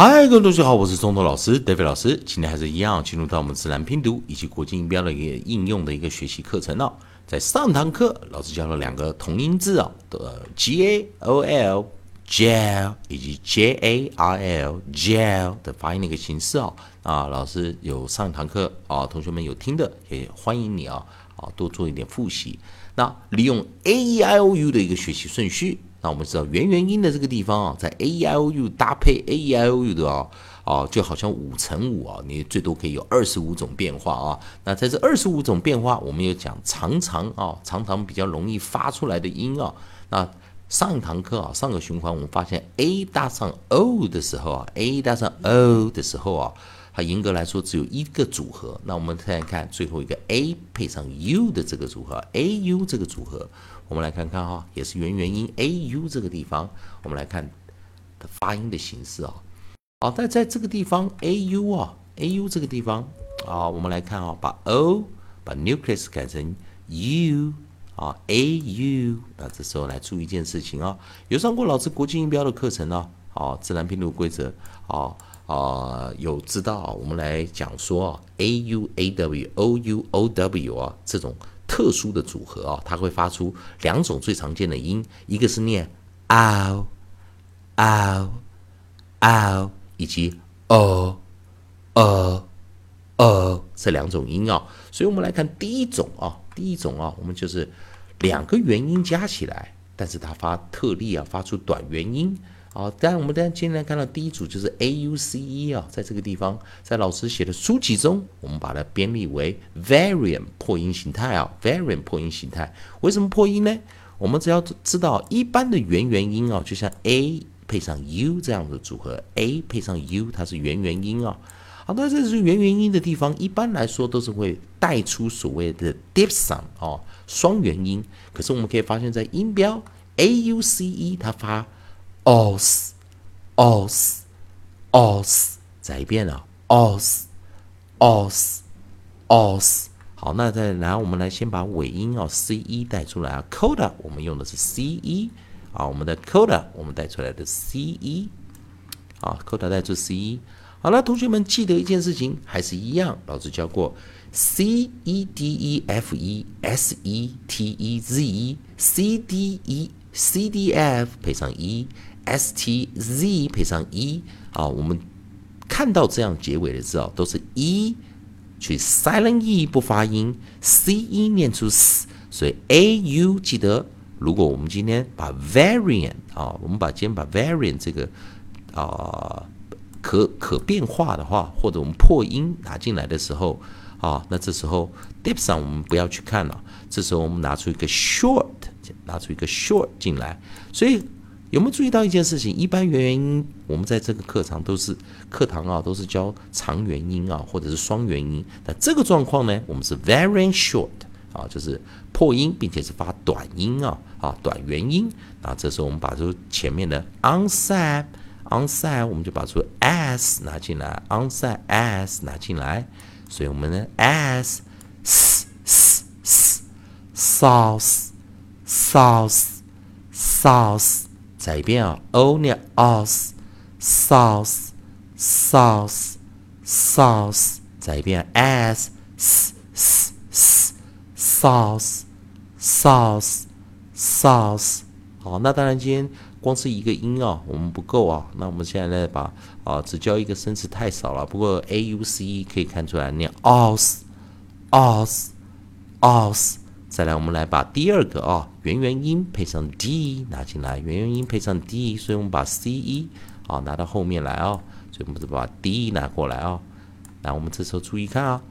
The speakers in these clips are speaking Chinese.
嗨，各位同学好，我是中头老师 David 老师。今天还是一样，进入到我们自然拼读以及国际音标的一个应用的一个学习课程哦。在上堂课，老师教了两个同音字哦，的 G A O L gel 以及 J A R L gel 的发音的一个形式哦。啊，老师有上堂课啊，同学们有听的也欢迎你啊，啊多做一点复习。那利用 A E I O U 的一个学习顺序。那我们知道元元音的这个地方啊，在 a e i o u 搭配 a e i o u 的啊，哦，就好像五乘五啊，你最多可以有二十五种变化啊。那在这二十五种变化，我们又讲常常啊，常常比较容易发出来的音啊。那上一堂课啊，上个循环我们发现 a 搭上 o 的时候啊，a 搭上 o 的时候啊，它严格来说只有一个组合。那我们再来看最后一个 a 配上 u 的这个组合，a u 这个组合。我们来看看哈，也是元元音 a u 这个地方，我们来看的发音的形式啊。好，但在这个地方 a u 啊 a u 这个地方啊，我们来看啊，把 o 把 nucleus 改成 u 啊 a u。那这时候来注意一件事情啊，有上过老师国际音标的课程呢，啊，自然拼读规则啊啊，有知道我们来讲说啊 a u a w o u o w 啊这种。特殊的组合啊，它会发出两种最常见的音，一个是念 ow ow ow，以及 o o o 这两种音啊。所以我们来看第一种啊，第一种啊，我们就是两个元音加起来，但是它发特例啊，发出短元音。好，当然我们当然今天看到第一组就是 a u c e 啊，在这个地方，在老师写的书籍中，我们把它编译为 variant 破音形态啊，variant 破音形态。为什么破音呢？我们只要知道一般的元元音啊，就像 a 配上 u 这样的组合，a 配上 u 它是元元音啊。好，那这是元元音的地方，一般来说都是会带出所谓的 deep sound 哦，双元音。可是我们可以发现，在音标 a u c e 它发 os os os 再一遍啊，os os os 好，那再来，我们来先把尾音哦，c e 带出来啊，coda 我们用的是 c e 啊，我们的 coda 我们带出来的 c e 啊，coda 带出 c e 好了，同学们记得一件事情，还是一样，老师教过 c e d e f e s e t e z e c d e c d f 配上 e。s t z 配上 e 啊，我们看到这样结尾的字啊，都是 e 去 silent e 不发音，c e 念出 s，所以 a u 记得，如果我们今天把 variant 啊，我们把今天把 variant 这个啊可可变化的话，或者我们破音拿进来的时候啊，那这时候 dip 上我们不要去看了，这时候我们拿出一个 short，拿出一个 short 进来，所以。有没有注意到一件事情？一般元元音，我们在这个课堂都是课堂啊，都是教长元音啊，或者是双元音。那这个状况呢，我们是 very short 啊，就是破音，并且是发短音啊，啊，短元音。那这时候我们把这前面的 onside，onside，我们就把出 s 拿进来，onside s 拿进来。所以我们呢 s s s s sauce sauce sauce。再一遍啊，o 念 os，sauce，sauce，sauce。再一遍，s，s，s，sauce，sauce，sauce。好，那当然今天光是一个音啊，我们不够啊。那我们现在呢，把啊只教一个生词太少了。不过 a u c 可以看出来念 os，os，os。再来，我们来把第二个啊元元音配上 d 拿进来，元元音配上 d，所以我们把 c e 啊拿到后面来啊，所以我们就把 d 拿过来啊。那我们这时候注意看啊，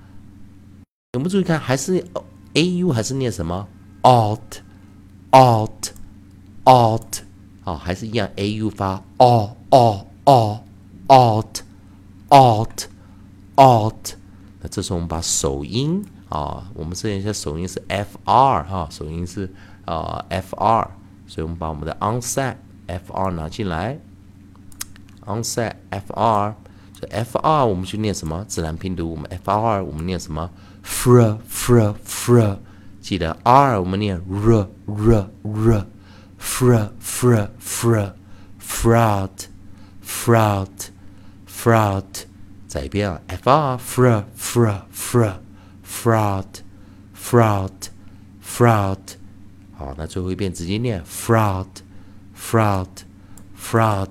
有没有注意看？还是 a u 还是念什么 alt，alt，alt 啊，还是一样 a u 发 o，o，o，alt，alt，alt。那这时候我们把首音。啊，我们这一下首音是 F R 哈，首音是啊 F R，所以我们把我们的 onset F R 拿进来，onset F R，所以 F R 我们去念什么？自然拼读，我们 F R 我们念什么？fr fr fr，记得 R 我们念 r r r，fr fr fr，fruit fruit，fraud，再一遍啊，f r fr fr fr fraud，fraud，fraud，好，那最后一遍直接念 fraud，fraud，fraud。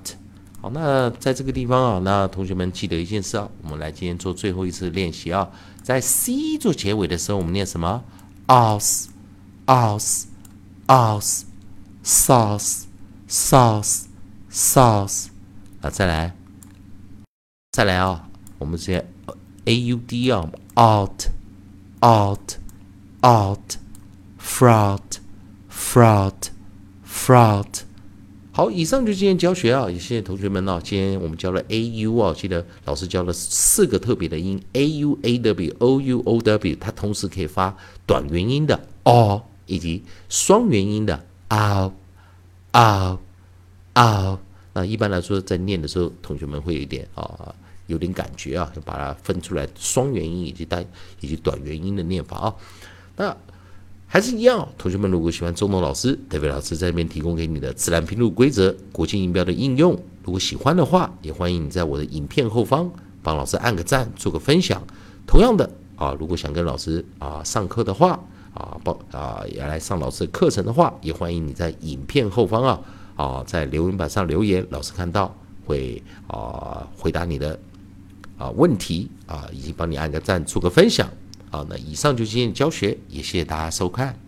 好，那在这个地方啊，那同学们记得一件事啊，我们来今天做最后一次练习啊，在 c 做结尾的时候，我们念什么？os，os，os，sauce，sauce，sauce。啊，再来，再来啊，我们直接 a u d 啊 out, out, fraud, fraud, fraud。好，以上就是今天教学啊，也谢谢同学们啊。今天我们教了 a u 啊，记得老师教了四个特别的音 a u a w o u o w，它同时可以发短元音的 o，以及双元音的 o o o。那一般来说，在念的时候，同学们会有一点啊，有点感觉啊，就把它分出来双元音以及单以及短元音的念法啊。那还是一样，同学们如果喜欢中农老师、特别老师在这边提供给你的自然拼读规则、国际音标的应用，如果喜欢的话，也欢迎你在我的影片后方帮老师按个赞，做个分享。同样的啊，如果想跟老师啊上课的话啊，报啊也来上老师的课程的话，也欢迎你在影片后方啊啊在留言板上留言，老师看到会啊回答你的啊问题啊，已经帮你按个赞，做个分享。好，那以上就是今天教学，也谢谢大家收看。